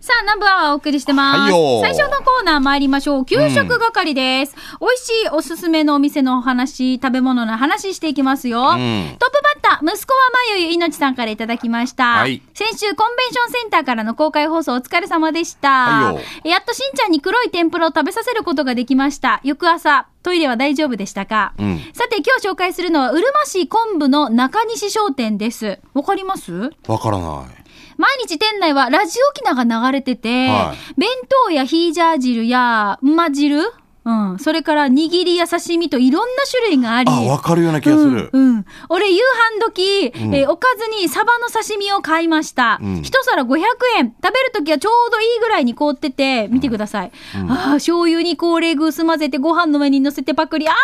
さあ、ナンバーはお送りしてます。最初のコーナー参りましょう。給食係です。美味しいおすすめのお店のお話、食べ物の話していきますよ。トップバッター、息子はまゆゆいのちさんからいただきました。はい先週、コンベンションセンターからの公開放送お疲れ様でした。はいよやっとしんちゃんに黒い天ぷらを食べさせることができました。翌朝、トイレは大丈夫でしたか、うんさて、今日紹介するのは、うるま市昆布の中西商店です。わかります？わからない。毎日店内はラジオ機能が流れてて、は弁当やヒージャー汁や馬汁うん。それから握りや刺身といろんな種類があり。あ、わかるような気がする。うん、うん。俺、夕飯時、んえーおかずにサバの刺身を買いました。うん一皿500円。食べる時はちょうどいいぐらいに凍ってて、見てください。ああ、醤油に高麗グース混ぜてご飯の上に乗せてパクリ。あー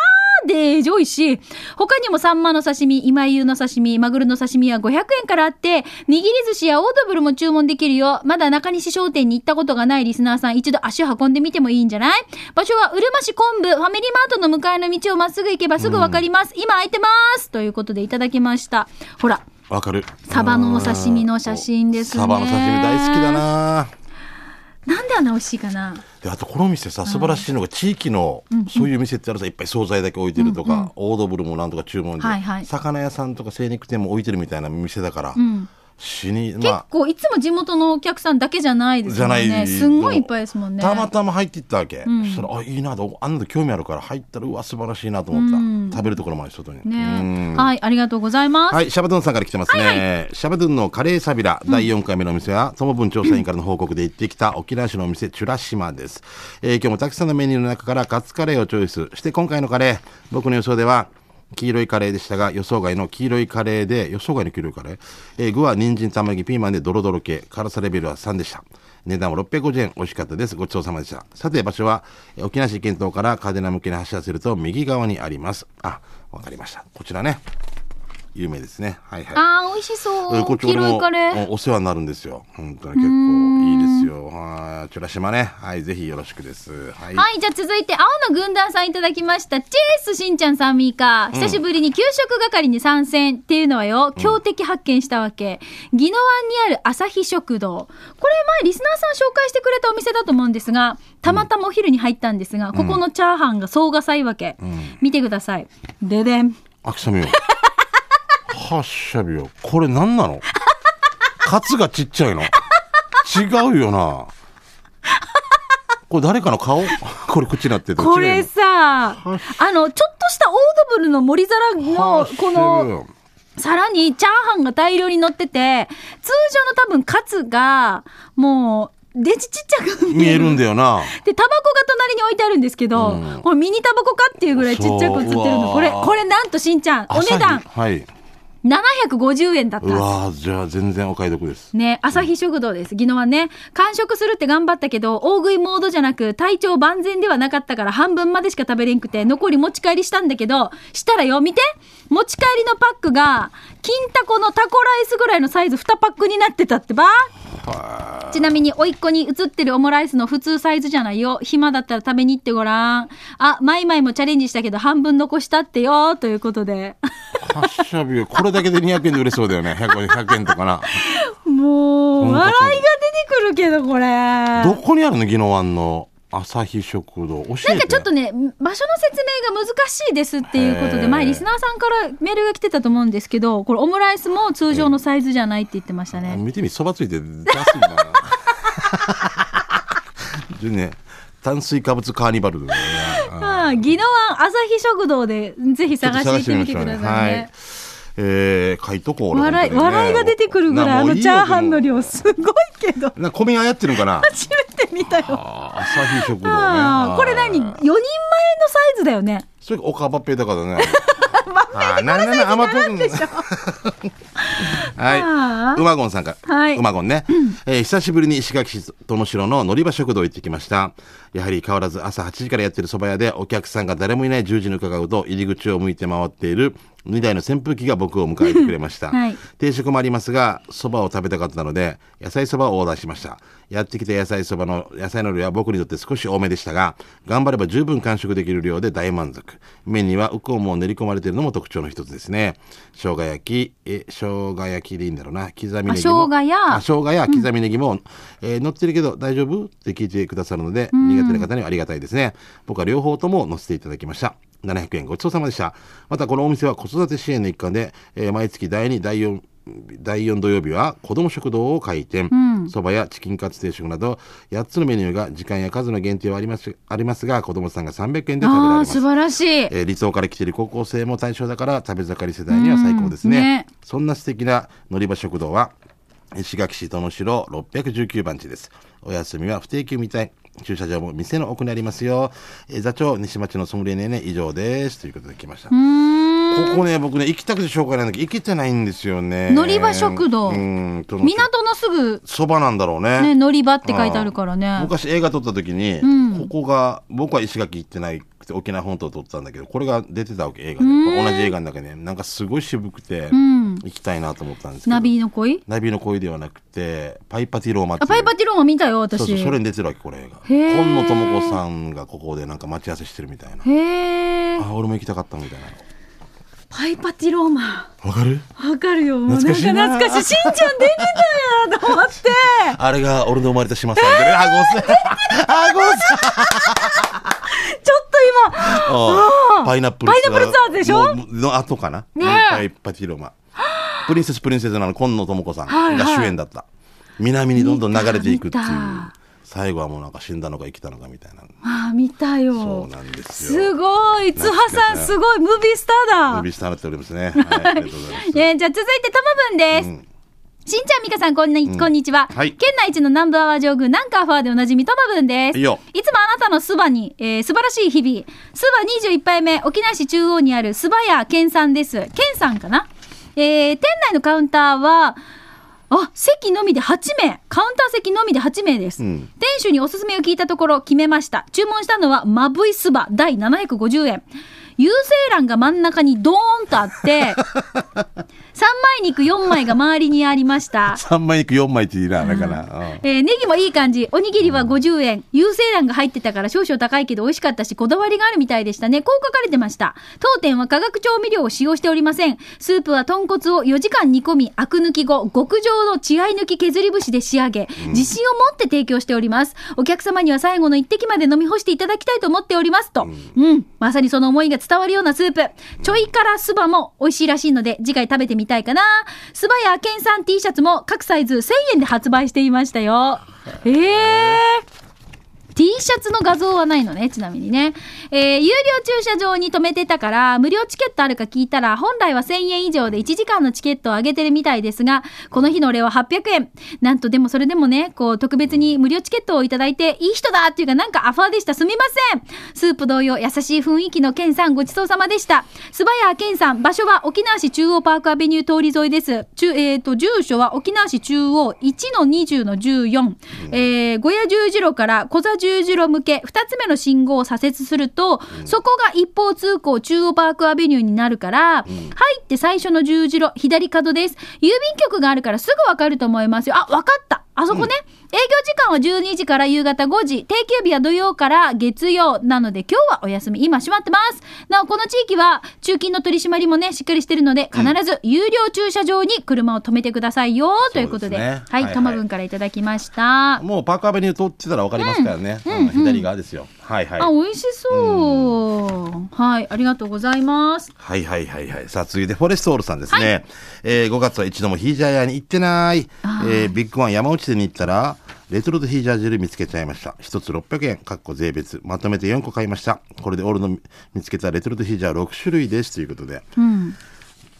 で、上位し、他にもサンマの刺身、今湯の刺身、マグロの刺身は500円からあって、握り寿司やオードブルも注文できるよ。まだ中西商店に行ったことがないリスナーさん、一度足を運んでみてもいいんじゃない？場所は、うるま市昆布、ファミリーマートの向かいの道をまっすぐ行けばすぐわかります。今空いてますということでいただきました。ほら、わかる。サバのお刺身の写真ですねサバの刺身大好きだな。なんであんな美味しいかな？であとこの店さ素晴らしいのが地域のそういう店ってあるさいっぱい惣菜だけ置いてるとか、オードブルもなんとか注文で、魚屋さんとか精肉店も置いてるみたいな店だから、ん死に結まあ。構いつも地元のお客さんだけじゃないですじゃない。もんね。すんごいいっぱいですもんね。たまたま入っていったわけ、ん。そしたらあいいなと。あんなの興味あるから入ったらうわ素晴らしいなと思った、うん。食べるところもある外に。ね。うん。はい、ありがとうございます。はい、シャバドゥンさんから来てますね。シャバドゥンのカレーサビラ、第4回目のお店は、その分調査員からの報告で行ってきた沖縄市のお店、チュラシマです。えー今日もたくさんのメニューの中からカツカレーをチョイスして、今回のカレー、僕の予想では、黄色いカレーでしたが、予想外の黄色いカレーで、予想外の黄色いカレー、えー具は人参、玉ねぎ、ピーマンでドロドロ系、辛さレベルは3でした。値段は650円、美味しかったです。ごちそうさまでした。さて、場所は、え沖縄市県東から嘉手納向けに走らせると、右側にあります。あ、わかりました。こちらね。有名ですね。はいはい。あー、美味しそう。黄こっち俺も色いカレー。おお世話になるんですよ。本当に結構いいですよ。はい、チュラ島ね。はい、ぜひよろしくです。はい。はい、じゃあ続いて、青の軍団さんいただきました。チェースしんちゃんさんみーか。久しぶりに給食係に参戦っていうのはよ、強敵発見したわけ。宜野湾にある朝日食堂。これ前リスナーさん紹介してくれたお店だと思うんですが、たまたまお昼に入ったんですが、ここのチャーハンが総がさいわけ。見てください。ででん。あきさみよ。はっしゃびよ。これ何なの？カツがちっちゃいの？違うよな。これ誰かの顔？これ口になってて。これさ、あの、ちょっとしたオードブルの盛り皿のこの、よさらにチャーハンが大量に乗ってて、通常の多分カツが、もう、デジちっちゃく見える。見えるんだよな。で、タバコが隣に置いてあるんですけど、うんこれミニタバコかっていうぐらいちっちゃく映ってるの。これ、わこれなんとしんちゃん、お値段はい。750円だったうはわーじゃあ全然お買い得です。ず。ね、朝日食堂です。宜野湾ね。完食するって頑張ったけど、大食いモードじゃなく、体調万全ではなかったから半分までしか食べれんくて、残り持ち帰りしたんだけど、したらよ、見て持ち帰りのパックが、金タコのタコライスぐらいのサイズ2パックになってたってばちなみに、おいっ子に映ってるオムライスの普通サイズじゃないよ。暇だったら食べに行ってごらん。あ、マイマイもチャレンジしたけど、半分残したってよ。ということで。はっしゃびよ。これだけで200円で売れそうだよね。100, 100円とかな。もう、うん笑いが出てくるけど、これ。どこにあるの？宜野湾の朝日食堂。なんかちょっとね、場所の説明が難しいですっていうことで、前リスナーさんからメールが来てたと思うんですけど、これオムライスも通常のサイズじゃないって言ってましたね。見てみ、そばついて出すんだな。でね、炭水化物カーニバルね。ああ、宜野湾朝日食堂でぜひ探してみてくださいね。はい。えー、書いとこう。俺笑い、笑いが出てくるぐらい、あのチャーハンの。量、すごいけど、なんか米がやってるのかな？初めて見たよ。朝日食堂ね。ああ、これ何 ?4 人前のサイズだよね。それおかばっぺだからね。あーななな甘党君はい。うまごんさんから。はいうまごんね。えー久しぶりに石垣市殿城の乗り場食堂行ってきました？やはり変わらず朝8時からやってる蕎麦屋でお客さんが誰もいない10時に伺うと入り口を向いて回っている2台の扇風機が僕を迎えてくれました、はい定食もありますがそばを食べたかったので野菜そばをオーダーしましたやってきた野菜そばの野菜の量は僕にとって少し多めでしたが頑張れば十分完食できる量で大満足麺にはウコンも練り込まれているのも特徴の一つですね。生姜焼きえ生姜焼きでいいんだろうな。刻みネギもあ生姜やあ生姜や刻みネギも、えー乗ってるけど大丈夫って聞いてくださるので、苦手な方にはありがたいですね。僕は両方とも乗せていただきました。700円ごちそうさまでした。またこのお店は子育て支援の一環で、えー毎月第2第4第4土曜日は子ども食堂を開店。そば、やチキンカツ定食など8つのメニューが時間や数の限定はありますありますが子どもさんが300円で食べられます。素晴らしい。えー、離島から来ている高校生も対象だから食べ盛り世代には最高ですね,、うんね。そんな素敵な乗り場食堂は石垣市殿城619番地です。お休みは不定休みたい。駐車場も店の奥にありますよ、えー座長西町のソムリエねね以上です。ということで来ました。うーん。ここね僕ね行きたくてしょうがないんだけど行けてないんですよね。乗り場食堂。うん港のすぐ、そばなんだろうね。ね、乗り場って書いてあるからね。昔映画撮った時に、ん。ここが僕は石垣行ってない沖縄本島撮ったんだけどこれが出てたわけ映画で。同じ映画の中で。なんかすごい渋くて、うん。行きたいなと思ったんですけど。ナビの恋？ナビの恋ではなくてパイパティローマってパイパティローマ見たよ、私。そうそうそれに出てるわけこれ映画今野智子さんがここでなんか待ち合わせしてるみたいな。へえ。あ俺も行きたかったみたいなパイパティローマ。わかる？わかるよ。もうななんか懐かしい。しんちゃん出てたと思って。あれが俺の生まれた島さんでね。あごあごちょっと今、あパイナップルパイナップルツアーズでしょ？のの後かな、パイパティロマプリンセスプリンセスなの今野智子さんが主演だった、南にどんどん流れていくっていう最後はもうなんか死んだのか生きたのかみたいなああ、見たよ。そうなんですよすごい。津波さん、すごい。ムービースターだ。ムービースターになっておりますね、はい、ありがとうございます、えーじゃあ続いてともぶんです。うんしんちゃん、みかさん、こんに,、こんにちは。はい県内一のナンバーワー上宮、ナンカーファーでおなじみ、ともぶんです。いいつもあなたのそばに、えー素晴らしい日々。そば21杯目、沖縄市中央にあるそば屋健さんです。健さんかな？えー店内のカウンターは、あ、席のみで8名。カウンター席のみで8名です。うん店主におすすめを聞いたところ決めました。注文したのは、まぶいそば第750円。優勢欄が真ん中にドーンとあって、3枚肉4枚が周りにありました。3枚肉4枚っていいなだから、うんえーネギもいい感じ。おにぎりは50円。優勢欄が入ってたから少々高いけど美味しかったし、こだわりがあるみたいでしたね。こう書かれてました。当店は化学調味料を使用しておりません。スープは豚骨を4時間煮込み、アク抜き後、極上の血合い抜き削り節で仕上げ、自信を持って提供しております。お客様には最後の一滴まで飲み干していただきたいと思っております。と。うん。まさにその思いが伝わるようなスープ。ちょい辛そばも美味しいらしいので、次回食べてみたいたいかな。そばや県産 T シャツも各サイズ1000円で発売していましたよ。ええー。T シャツの画像はないのね、ちなみにね。えー有料駐車場に止めてたから、無料チケットあるか聞いたら、本来は1000円以上で1時間のチケットをあげてるみたいですが、この日のお礼は800円。なんとでもそれでもね、こう、特別に無料チケットをいただいて、いい人だっていうか、なんかアファーでした。すみません。スープ同様、優しい雰囲気のケンさん、ごちそうさまでした。素早ケンさん、場所は沖縄市中央パークアベニュー通り沿いです。中えっ、と、住所は沖縄市中央1-20-14。えー、小屋十字路から小座十字路向け、二つ目の信号を左折すると、そこが一方通行中央パークアベニューになるから、入って最初の十字路、左角です。郵便局があるからすぐわかると思いますよ。あ、わかった。あそこね、営業時間は12時から夕方5時、定休日は土曜から月曜なので今日はお休み、今閉まってます。なお、この地域は中金の取り締まりもね、しっかりしてるので、必ず有料駐車場に車を止めてくださいよ、ということで。ですねは、はいいはいともぶんからいただきました。もうパークアベニュー通ってたら分かりますからね、うん左側ですよはいはいあ、美味しそう。はい、ありがとうございます。はいはいはいはい。さあ続いてフォレストオールさんですね。えー5月は一度もヒージャー屋に行ってない。えービッグワン山内店に行ったら、レトルトヒージャー汁見つけちゃいました。一つ600円、かっこ税別。まとめて4個買いました。これでオールの見つけたレトルトヒージャー6種類です。ということで。うん。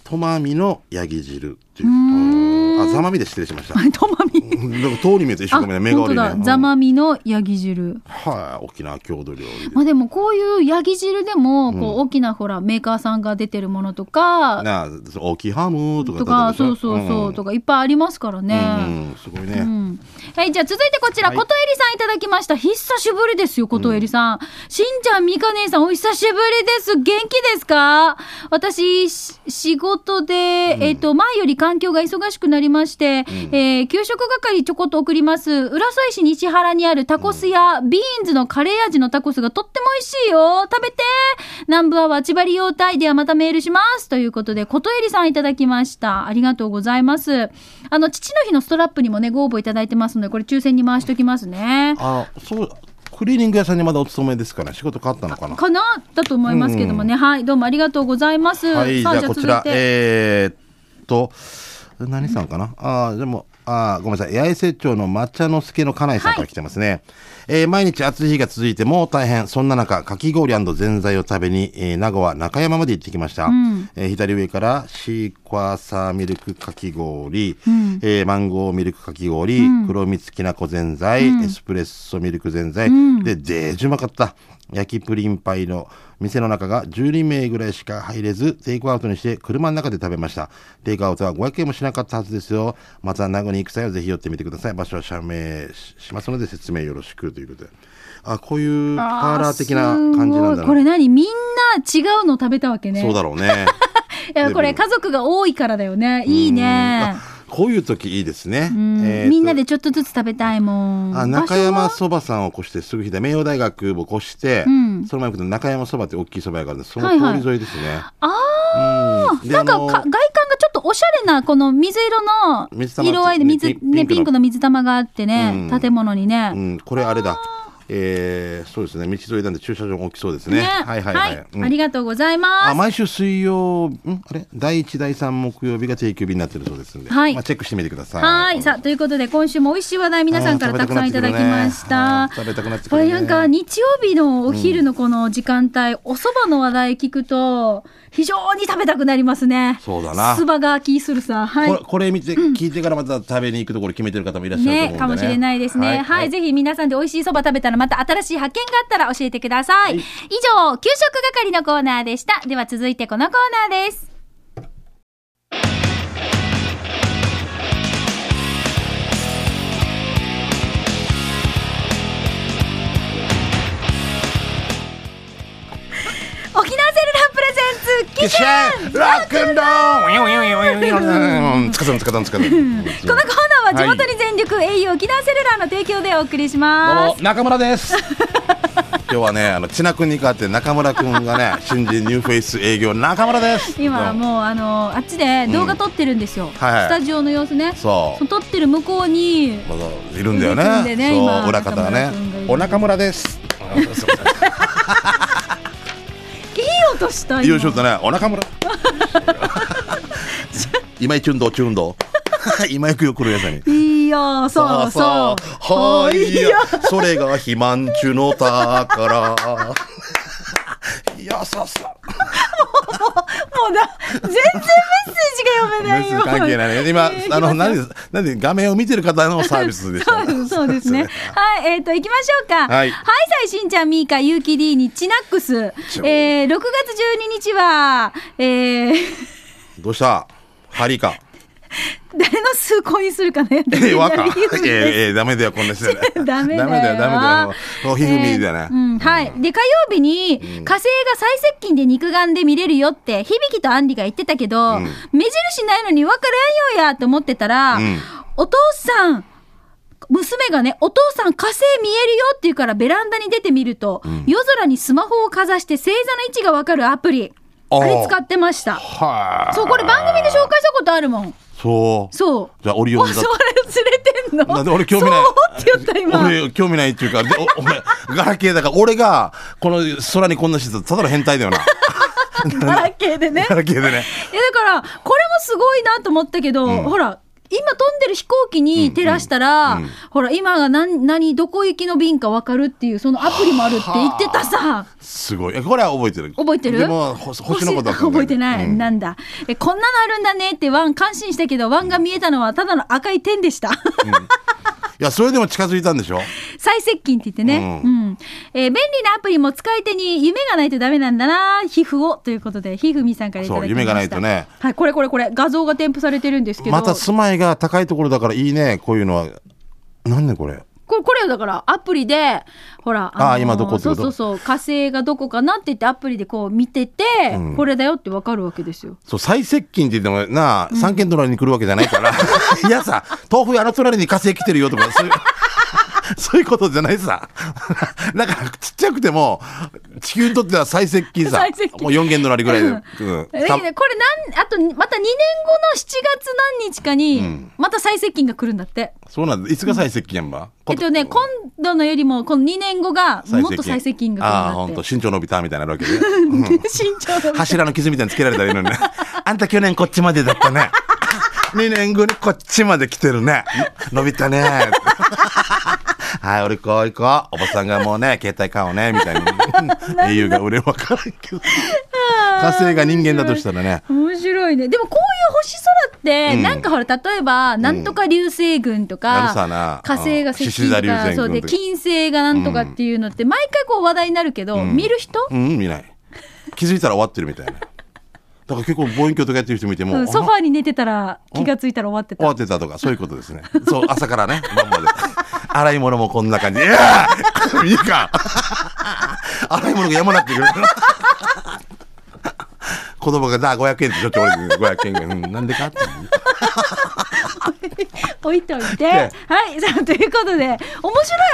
トマミのヤギ汁っていう。うんあ、ザマミで失礼しました。とまみ。なんか通り見えて一生懸命目が。悪いね。うんザマミのヤギ汁。はい、沖縄郷土料理で。まあでもこういうヤギ汁でも、こう大きなほらメーカーさんが出てるものとか、なあ、大きいハムとかとか、そうそうそう、とかいっぱいありますからね。うん、うんすごいね。うんうん。はい、じゃあ続いてこちら、はいことえりさんいただきました。久しぶりですよ、ことえりさん。しんちゃん、みか姉さん、お久しぶりです。元気ですか？私、し仕事で、えっ、と、前より環境が忙しくなりまして、えー給食係ちょこっと送ります。浦添市西原にあるタコス屋、ビーンズのカレー味のタコスがとっても美味しいよ。食べて南部はわちばり用タイではまたメールします。ということで、ことえりさんいただきました。ありがとうございます。あの、父の日のストラップにもね、ご応募いただいてますので、これ抽選に回しておきますね。あそうクリーニング屋さんにまだお勤めですかね。仕事変わったのかな。かな？だと思いますけどもね。はい、どうもありがとうございます。はいじさゃあこちらえー、っと何さんかな？あーでもあーごめんなさい。八重瀬町の抹茶の助の家内さんから来てますね、えー毎日暑い日が続いてもう大変。そんな中かき氷ぜんざいを食べに、えー名護は中山まで行ってきました、えー左上からシークワーサーミルクかき氷、えーマンゴーミルクかき氷、黒蜜きなこぜんざい、エスプレッソミルクぜんざい、ででーじゅうまかった焼きプリンパイの店の中が12名ぐらいしか入れずテイクアウトにして車の中で食べました。テイクアウトは500円もしなかったはずですよ。また名護に行く際はぜひ寄ってみてください。場所は社名ししますので説明よろしくということで。あこういうパーラー的な感じなんだこれな何みんな違うの食べたわけね。そうだろうね。いや、これ家族が多いからだよね。いいね。あこういう時いいですね。みんなでちょっとずつ食べたいもん。あ中山そばさんを越してすぐ左名誉大学を越して、ん。その前に行くと中山そばって大きいそば屋があるんですそのはい。はい通り沿いですね、あうん。でなんか外観がちょっとおしゃれなこの水色の色合いで水ねピンクの水玉があってね、うん。建物にね、うん、これあれだ。えー、そうですね。道沿いなんで駐車場も大きそうですね。はいはいはい。うん。ありがとうございます。あ毎週水曜、ん？あれ？第一第三木曜日が定休日になってるそうですんで、はい。まあチェックしてみてください。はい。さあということで今週も美味しい話題皆さんからたくさんいただきました。食べたくなってくこるね。れなんか日曜日のお昼のこの時間帯、お蕎麦の話題聞くと非常に食べたくなりますねそうだなすばが気するさはいこれこれ見て、聞いてからまた食べに行くところ決めてる方もいらっしゃると思うんでね。ね、かもしれないですね。はい、ぜひ皆さんで美味しいそば食べたらまた新しい発見があったら教えてください。以上、給食係のコーナーでした。では続いてこのコーナーです。レゼンツ、キシャンロックンロールつかさんつかさんつかさん。このコーナーは地元に全力、au 沖縄セルラーの提供でお送りしどうます。も中村です。今日はね、あの千奈君に代わって中村君がね、新人ニューフェイス営業中村です。今もうあのあっちで動画撮ってるんですよ、はいはいスタジオの様子ねそう撮ってる向こうにまだいるんだよね。ねそう裏方がね中。お中村です。いい音した今よいしょっとね、お中村。今井チュンドチュンド。今井くよ来るやつに。いやそうそうはいや、それが肥満中の宝。いや、ささ。もうだ全然メッセージが読めないよ関係ないね。今、あの、何です、なんで画面を見てる方のサービスでした。そうそうですね。はい、えっ、と、行きましょうか。はいさい、しんちゃん、みーか、ゆうき D に、チナックス。えー、6月12日は、えー、どうした？ハリーか。誰の数コインするかね。え、わか。ええ、えダメだよ、こんな人。ダメだよダメだよ、ダメだよ。もう、ひふみだよね。うん、はい。で、火曜日に、火星が最接近で肉眼で見れるよって、響とアンディが言ってたけど、ん目印ないのに分からんよやって思ってたら、んお父さん、娘がね、お父さん火星見えるよって言うからベランダに出てみると、夜空にスマホをかざして星座の位置が分かるアプリ。あれ使ってました。はそう、これ番組で紹介したことあるもん。そう。そう。じゃあ、オリオあ、ンそだれ連れてんの？なんで俺興味ない。そうって言った今。俺興味ないっていうか、でお俺、ガラケーだから、俺が、この空にこんなしてただの変態だよな。ガラケーでね。ガラケーでね。いやだから、これもすごいなと思ったけど、ほら、今飛んでる飛行機に照らしたら、うんうんほら、今が何、何、どこ行きの便か分かるっていう、そのアプリもあるって言ってたさ。すごい。えこれは覚えてる？覚えてる？でも、ほ星のことは覚えてない、うんなんだえ。こんなのあるんだねってワン感心したけど、ワンが見えたのはただの赤い点でした。いや、それでも近づいたんでしょ？最接近って言ってね。う。うんえー便利なアプリも使い手に夢がないとダメなんだな、皮膚を。ということで、ひふみさんからいただきました。そう夢がないとね。はい、これこれこれ、画像が添付されてるんですけど。また住まいが高いところだからいいね、こういうのは。なんでこれ？これ、これよだから、アプリで、ほら、あー今どこそうそうそう、火星がどこかなって言ってアプリでこう見てて、うんこれだよってわかるわけですよ。そう、最接近って言ってもなあ、三軒隣に来るわけじゃないから。いやさ、豆腐屋の隣に火星来てるよとか、そういう、そういうことじゃないさ。だから、ちっちゃくても、地球にとっては最接近さ。近もう四軒隣ぐらいで。うんこれなん、あと、また2年後の7月何日かにん、また最接近が来るんだって。そうなんだ。いつが最接近やんば、えっとね、今度のよりも、この2年後が、もっと最接近がああ、来るんだっほんと、身長伸びたみたいになるわけで。て。身長の。柱の傷みたいにつけられたらいいのにね。あんた去年こっちまでだったね。2年後にこっちまで来てるね。伸びたね。はい、俺行こう行こう。おばさんがもうね、携帯買おうね、みたいに。英雄が俺わからんけど。火星が人間だとしたらね。面白いね。でもこういう星空って、うんなんかほら、例えば、なんとか流星群とあか火星が接近とか、群そうで、金星がなんとかっていうのって、毎回こう話題になるけど、ん見る人、うん、見ない。気づいたら終わってるみたいな。だから結構望遠鏡とかやってる人見ても、うんソフあァーに寝てたら気がついたら終わってた。終わってたとか、そういうことですね。そう、朝からね、晩 まで。洗い物もこんな感じ。いやー いいか洗い物がやまなくてくる。子供が、だ、500円ってちょっと俺に500円が、うん、なんでかって。置いといて。ではい。さあ、ということで、面白い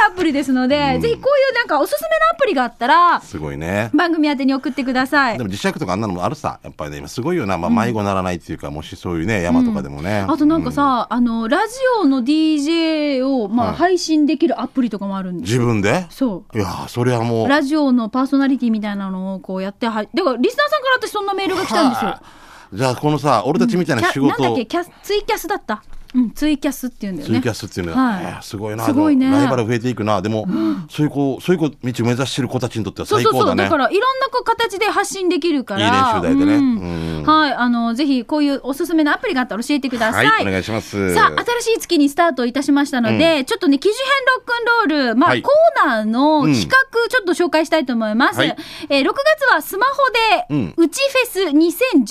アプリですので、ぜひこういうなんかおすすめのアプリがあったら、すごいね。番組宛てに送ってくださいで。も磁石とかあんなのもあるさ。やっぱりね、今すごいよな。まあ、迷子ならないっていうか、もしそういうね、山とかでもね。あとなんかさ、あの、ラジオの DJ を、まあ、はい配信できるアプリとかもあるんです自分で？そう。いやーそれはもう。ラジオのパーソナリティみたいなのをこうやっては、だからリスナーさんから私そんなメールが来たんですよ。はあじゃあ、このさ、俺たちみたいな仕キャなんだっけ？キャスツイキャスだった。うん、ツイキャスっていうんだよね。ツイキャスっていうのは、はい。えーすごいな。すごいね。ライバル増えていくな。でも、そういう子そういう子道を目指してる子たちにとってはそうそうそう。最高だねだからいろんなこう形で発信できるから。いい練習台でね。うん。うん。はい。あの、ぜひこういうおすすめのアプリがあったら教えてください。はいお願いします。さあ、新しい月にスタートいたしましたので、ちょっとね、記事編ロックンロール、まあ、はい。コーナーの企画、ちょっと紹介したいと思います。はい。えー6月はスマホで、うん。うちフェス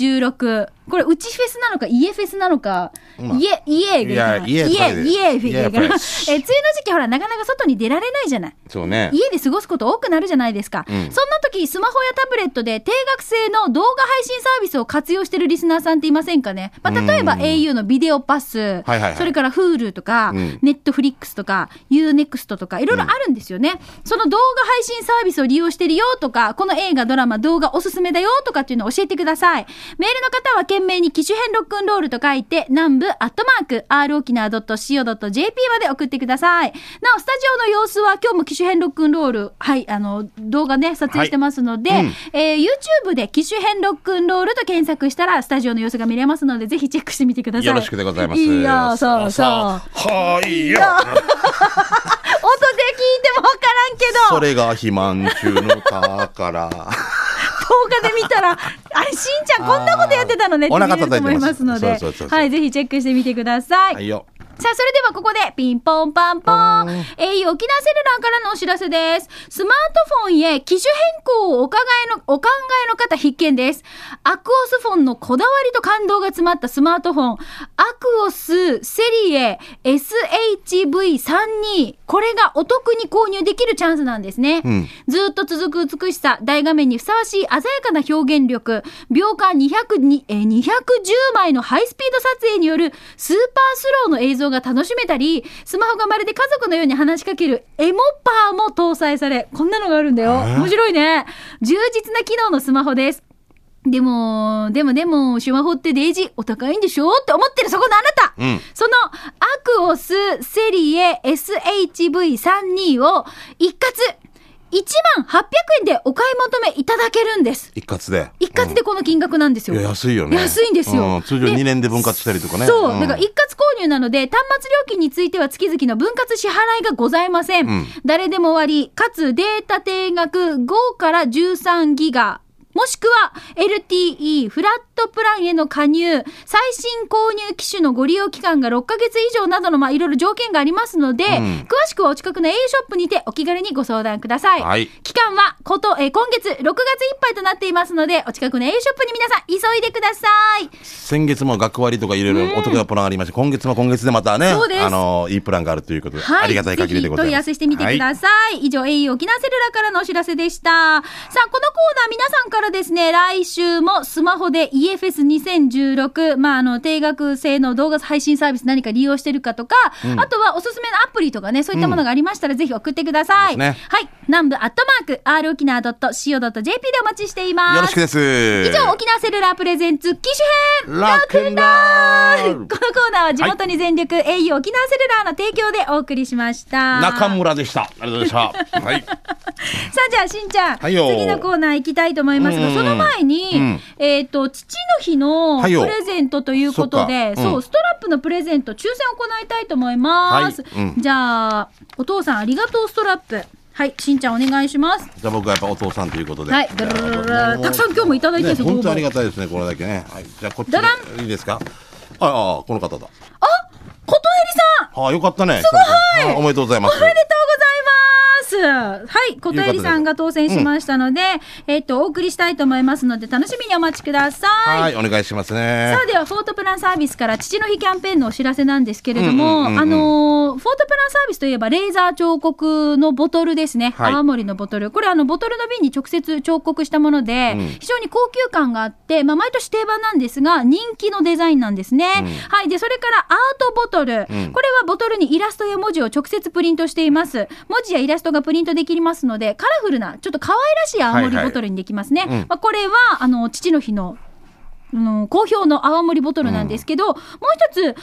2016。これ、うちフェスなのか、家フェスなのか、まあ家、家家家、家、家。えー梅雨の時期、ほら、なかなか外に出られないじゃない。そうね。家で過ごすこと多くなるじゃないですか、うん。そんな時スマホやタブレットで定額制の動画配信サービスを活用してるリスナーさんっていませんかね、まあ、例えばうん au のビデオパス、はいはいはい。それから Hulu とか、うん。ネットフリックスとか UNEXT とかいろいろあるんですよね、その動画配信サービスを利用してるよとかこの映画ドラマ動画おすすめだよとかっていうのを教えてください。メールの方は懸命に機種編ロックンロールと書いて南部アットマーク r 沖縄 .co.jp まで送ってください。なおスタジオの様子は今日も機種編ロックンロールはいあの動画ね撮影してますので、はい。うん。えー YouTube で機種編ロックンロールと検索したらスタジオの様子が見れますのでぜひチェックしてみてください。よろしくでございます。いやそうそう。はいよ。音で聞いてもわからんけど。それが肥満中の宝動画で見たら、あれ、しんちゃんこんなことやってたのねって見えると思いますので、はい、ぜひチェックしてみてください。はいよさあ、それではここで、ピンポンパンポン。ポン au 沖縄セルラーからのお知らせです。スマートフォンへ機種変更をお考えの、お考えの方必見です。アクオスフォンのこだわりと感動が詰まったスマートフォン、アクオスセリエ SHV32。これがお得に購入できるチャンスなんですね。うんずっと続く美しさ、大画面にふさわしい鮮やかな表現力、秒間200にえー210枚のハイスピード撮影によるスーパースローの映像が楽しめたり、スマホがまるで家族のように話しかけるエモパーも搭載され、こんなのがあるんだよ。えー？面白いね。充実な機能のスマホです。でも、でもでも、スマホってデイジーお高いんでしょって思ってるそこのあなた、うんそのアクオスセリエ SHV32 を一括1万800円でお買い求めいただけるんです。一括で一括でこの金額なんですよ。いや安いよね安いんですよ。うん通常で2年で分割したりとかねそう。んだから一括購入なので、端末料金については月々の分割支払いがございません。うん誰でも終わり、かつデータ定額5から13ギガ、もしくは LTE フラットプランへの加入、最新購入機種のご利用期間が6ヶ月以上などの、まあ、いろいろ条件がありますので、ん詳しくはお近くの au ショップにてお気軽にご相談ください。はい期間はこと、えー今月6月いっぱいとなっていますので、お近くの au ショップに皆さん急いでください。先月も学割とかいろいろお得なプランありまして、今月も今月でまたね、あの、いいプランがあるということで、はい。ありがたい限りでございます。問い合わせしてみてください。以上、au 沖縄セルラーからのお知らせでした。さあ、このコーナー皆さんからですね、来週もスマホで EFS2016、まあ、あの、定額制の動画配信サービス何か利用してるかとか、あとはおすすめのアプリとかね、そういったものがありましたら、ぜひ送ってください。ですねはい。南部アットマーク、r 沖縄 .co.jp でお待ちしています。よろしくです。以上、沖縄セルラープレゼンツ、機種編ロックンロールこのコーナーは地元に全力、au 沖縄セルラーの提供でお送りしました。中村でした。ありがとうございました。はい。さあ、じゃあ、しんちゃん、はいよ次のコーナー行きたいと思いますが、うんその前に、うんえっ、と、父の日のプレゼントということで、そうんそう、ストラップのプレゼント、抽選を行いたいと思います。はいうんじゃあ、お父さんありがとうストラップ。はい、しんちゃんお願いします。じゃあ僕はやっぱお父さんということで。はいたくさん今日もいただいてるんですよね本当ありがたいですね、これだけね。はい。じゃあこっちダダでいいですか？ああ、この方だ。ことへりさんああ、よかったね。すごいおめでとうございます。おめでとうございます。はい、ことえりさんが当選しましたので、えっと、お送りしたいと思いますので、楽しみにお待ちください。はい、お願いしますねさ。あでは、フォートプランサービスから父の日キャンペーンのお知らせなんですけれども、うんうんうんうんあのーフォートプランサービスといえば、レーザー彫刻のボトルですね。はい泡盛のボトル。これ、あの、ボトルの瓶に直接彫刻したもので、うん非常に高級感があって、まあ、毎年定番なんですが、人気のデザインなんですね。うんはい。で、それからアートボトル。うんこれはボトルにイラストや文字を直接プリントしています。文字やイラストがプリントできますので、カラフルな、ちょっと可愛らしい青はいはい森ボトルにできますね。うん。まあ、これは、あの、父の日のあの好評の泡盛ボトルなんですけど、もう一つ、ボール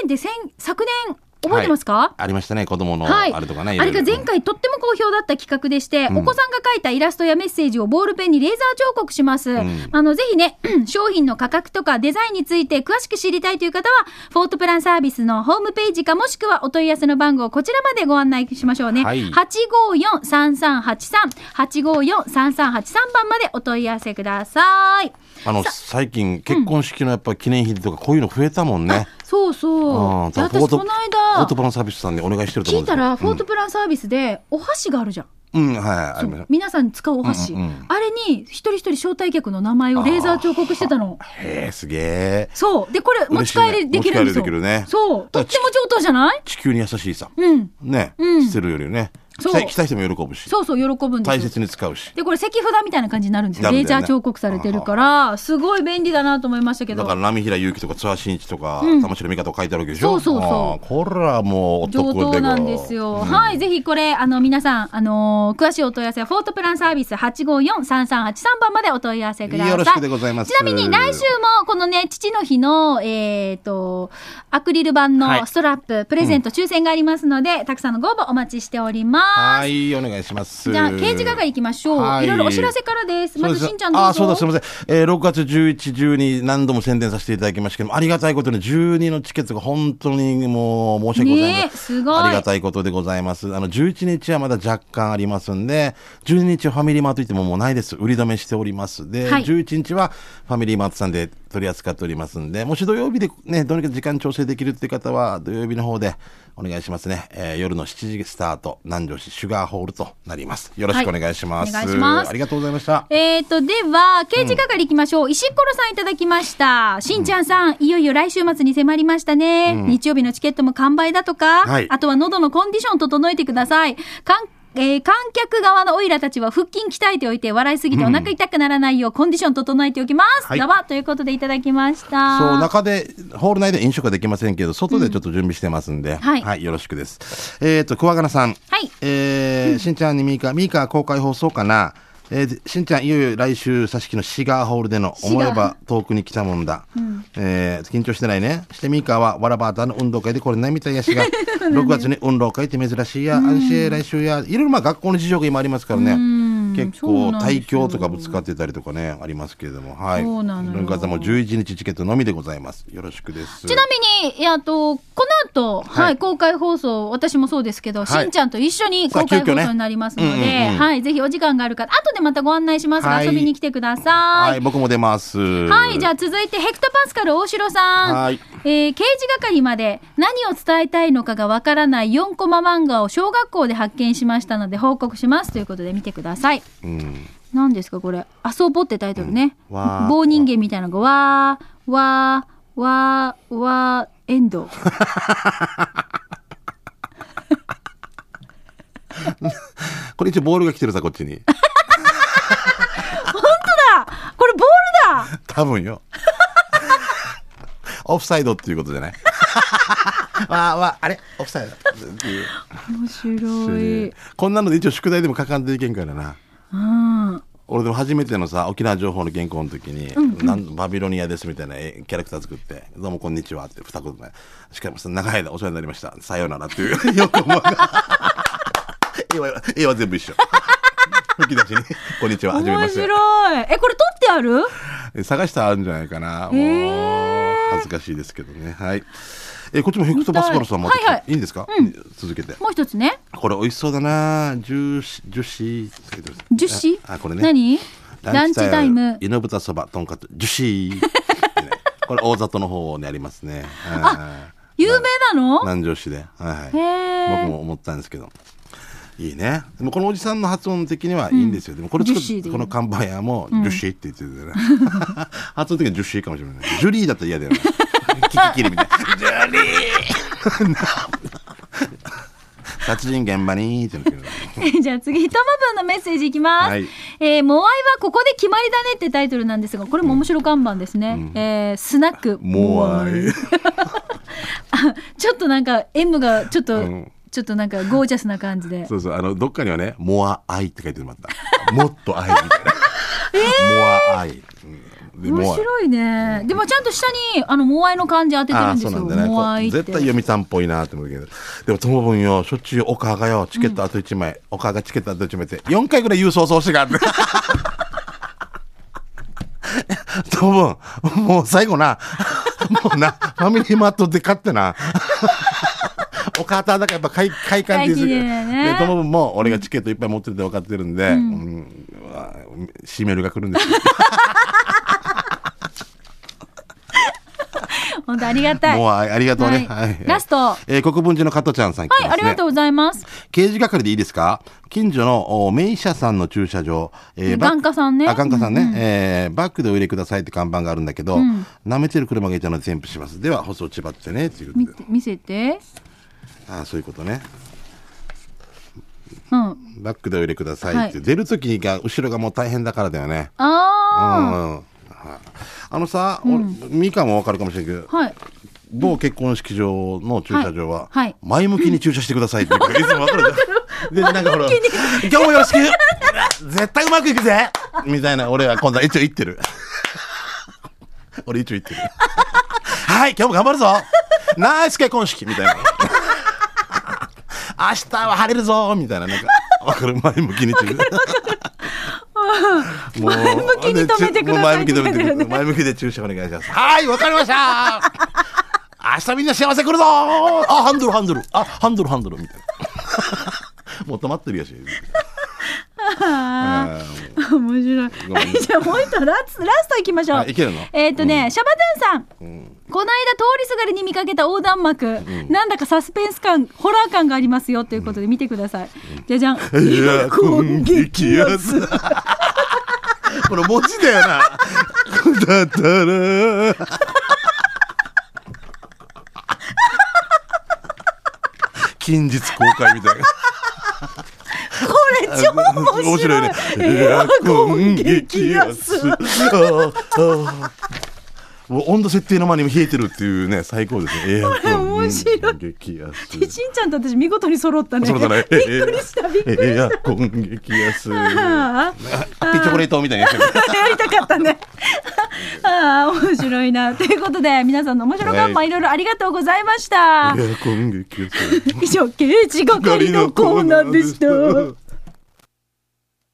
ペンって先昨年、覚えてますか、ありましたね、子供のはい、あれとかね。あれがいろいろ前回とっても好評だった企画でして、うんお子さんが描いたイラストやメッセージをボールペンにレーザー彫刻します。んあの、ぜひね、商品の価格とかデザインについて詳しく知りたいという方は、フォートプランサービスのホームページかもしくはお問い合わせの番号、こちらまでご案内しましょうね。はい854-3383、854-3383番までお問い合わせください。あの、最近、結婚式のやっぱ記念日とか、こういうの増えたもんね。そうそう。私、このフォー間ト、プランサービスさんにお願いしてると思聞いたら、フォートプランサービスで、お箸があるじゃん。うん、はい、あ。皆さんに使うお箸、うんうんうんあれに一人一人招待客の名前をレーザー彫刻してたの。へえ、すげえ。そう。で、これ持ち帰りできるんですよ。ね持ち帰りできるねそう。とっても上等じゃない？地球に優しいさ。うん。ね。うんしてるよりね。そう期待期待しても喜ぶし。そうそう、喜ぶんですよ。大切に使うし。で、これ石札みたいな感じになるんですよ。レーザー彫刻されてるから、すごい便利だなと思いましたけど。だから波平祐希とか津波真一とか、うん玉城美香とか書いてあるわけでしょ？そうそうそうこれはもうお上等なんですよ。はい。ぜひこれ、あの、皆さん、あのー詳しいお問い合わせは、フォートプランサービス854-3383番までお問い合わせください。よろしくでございますちなみに来週も、このね、父の日の、えっ、と、アクリル板はいのストラップ、プレゼント、抽選がありますので、たくさんのご応募お待ちしております。はい、お願いします。じゃあ、刑事係行きましょう。はいいろいろお知らせからです。まず、しんちゃんどうぞ。あ、そうだ、すみません。えー、6月11、12何度も宣伝させていただきましたけども、ありがたいことに12のチケットが本当にもう申し訳ございません。ねえすごいありがたいことでございます。あの、11日はまだ若干ありますんで、12日はファミリーマート行ってももうないです。売り止めしております。で、はい11日はファミリーマートさんで取り扱っておりますんで、もし土曜日でね、どうにか時間調整できるっていう方は、土曜日の方でお願いしますね。えー夜の7時スタート、南城市シュガーホールとなります。よろしくお願いします。はいお願いしますありがとうございました。えーと、では、刑事係行きましょう。石ころさんいただきました。しんちゃんさん、いよいよ来週末に迫りましたね。日曜日のチケットも完売だとか、はいあとは喉のコンディション整えてください。かんえー観客側のオイラたちは腹筋鍛えておいて笑いすぎてお腹痛くならないようコンディション整えておきます。はいだわということでいただきました。そう、中で、ホール内で飲食はできませんけど、外でちょっと準備してますんで、はいよろしくです。えっ、と、桑名さん。はいえーしんちゃんにミーカ、ミーカ公開放送かな？えーしんちゃん、いよいよ来週、さしきのシガーホールでの、思えば遠くに来たもんだ。えー緊張してないね。してミーカは、わらばーたの運動会でこれね、みたいやしが、6月に運動会って珍しいや、安心来週や、いろいろまあ学校の事情が今ありますからね。結構対境とかぶつかってたりとかねありますけれども。はい。そうなのよ。ルンカさんも11日チケットのみでございます。よろしくです。ちなみに、えあと、この後、はい、はい公開放送、私もそうですけど、はい。しんちゃんと一緒に公開放送になりますので、うんうんうん。はい、ぜひお時間がある方、後でまたご案内しますが、はい。遊びに来てくださ。はいい僕も出ます。はい、じゃあ続いてヘクトパスカル大城さん。はい。えー刑事係まで何を伝えたいのかがわからない4コマ漫画を小学校で発見しましたので報告します。ということで見てください。うん。何ですかこれ。遊ぼってタイトルね。うん。棒人間みたいなのが、わー、わー、わー、わー、エンド。これ一応ボールが来てるさこっちに。あこれボールだ。多分よ。オフサイドっていうことじゃない？わあわああれ？オフサイド。面白い。こんなので一応宿題でも書かんといけんからな。うん。俺でも初めてのさ沖縄情報の原稿の時に、なんバビロニアですみたいなえキャラクター作って「どうもこんにちは」って二言目。しかもさ長い間お世話になりました。さようならっていう よく思う。絵は絵は全部一緒。吹き出しに「こんにちははじめま面して。白い。え、これ撮ってある」探したらあるんじゃないかな。もう恥ずかしいですけどね。はい。えこっちもヘクトパスカルさん持ってきて、はいはい。いいんですか、続けて。もう一つね。これ美味しそうだな。ジューシジュシー樹脂ああこれね。何？ランチタイム。犬豚そばとんかつジュシー、ね これ大里の方にありますね。あ有名なの？南城市で、はいはい、僕も思ったんですけど。いいね。でもこのおじさんの発音的にはいいんですよ、でもこれ作っジュシーでいい。この看板屋もジュシーって言ってるんだよね、発音的にはジュシーかもしれない。ジュリーだったら嫌だよね。キキキリみたいな。ジュリー殺人現場に じゃあ次、トマブンのメッセージいきます。はいえー、モアイはここで決まりだねってタイトルなんですが、これも面白看板ですね。えー、スナック。モアイあ ちょっとなんか M がちょっと、うんちょっとなんかゴージャスな感じで。そうそう、あの、どっかにはね、モアアイって書いてもらった。もっと愛みたいな。モアアイ。うんで面白いね。でもちゃんと下にあのモアイの漢字当ててるんですよ。ね。モアイ絶対読みたんっぽいなって思うけど。でも、ともぶんよ、しょっちゅうお母がよ、チケットあと1枚、お母がチケットあと1枚って、4回ぐらい郵送送してがある。ともぶん、もう最後な、もうな、ファミリーマートで買ってな。お母さんだからやっぱ快快感っていう快気でねで、とも俺がチケットいっぱい持ってるって分かってるんで、うんうわシメルが来るんですよ。本当ありがたい。もうあありがとうね。ははい。い。ラスト。はえー国分寺の加トちゃんさん来てい、ますね。ありがとうございます。刑事係でいいですか？近所のお名医者さんの駐車場、えバッ眼科さんね。あ眼科さんね、えーバックでお入れくださいって看板があるんだけど、舐めてる車がいたので全部します。では舗装ちばってねっていう見て見せて。ああそういうことね。うん。バックでお入れくださいって、はい。出る時が後ろがもう大変だからだよね。あうんはいあのさ、俺ミカもわかるかもしれないけどあ。はい。某結婚式場の駐車場は、前向きに駐車してくださいっていつも分かるじゃんで、なんかほら、今日もよろしく絶対うまくいくぜみたいな、俺は今度は一応言ってる。俺一応言ってる。はい、今日も頑張るぞナイス結婚式みたいな。明日は晴れるぞみたいな、なんか、わかる？前向きに駐車。もう前向きに止めてください前向きに止めて前向きで駐車お願いします。はい、わかりました明日みんな幸せ来るぞあ、ハンドル、ハンドル。あ、ハンドル、ハンドル。みたいな。もう止まってるやし。面白い。じゃあもう一個ラスラストいきましょう。えっ、とね、シャバドゥンさん。この間通りすがりに見かけた横断幕、なんだかサスペンス感、ホラー感がありますよということで見てください。じゃじゃん。いや、攻撃やつ。これ文字だよな。だったら。近日公開みたいな。これ超面白い。面白いね。エアコン激安。温度設定の前にも冷えてるっていうね、最高ですね。これ面白い激安。しんちゃんと私見事に揃ったね。そうだね。びっくりした、びっくりエアコン激安。あハッピーチョコレートみたいなやつ。やりたかったね。ああ、面白いな。ということで、皆さんの面白看板はいいろいろありがとうございました。エアコン激安。以上、刑事係のコーナーでした。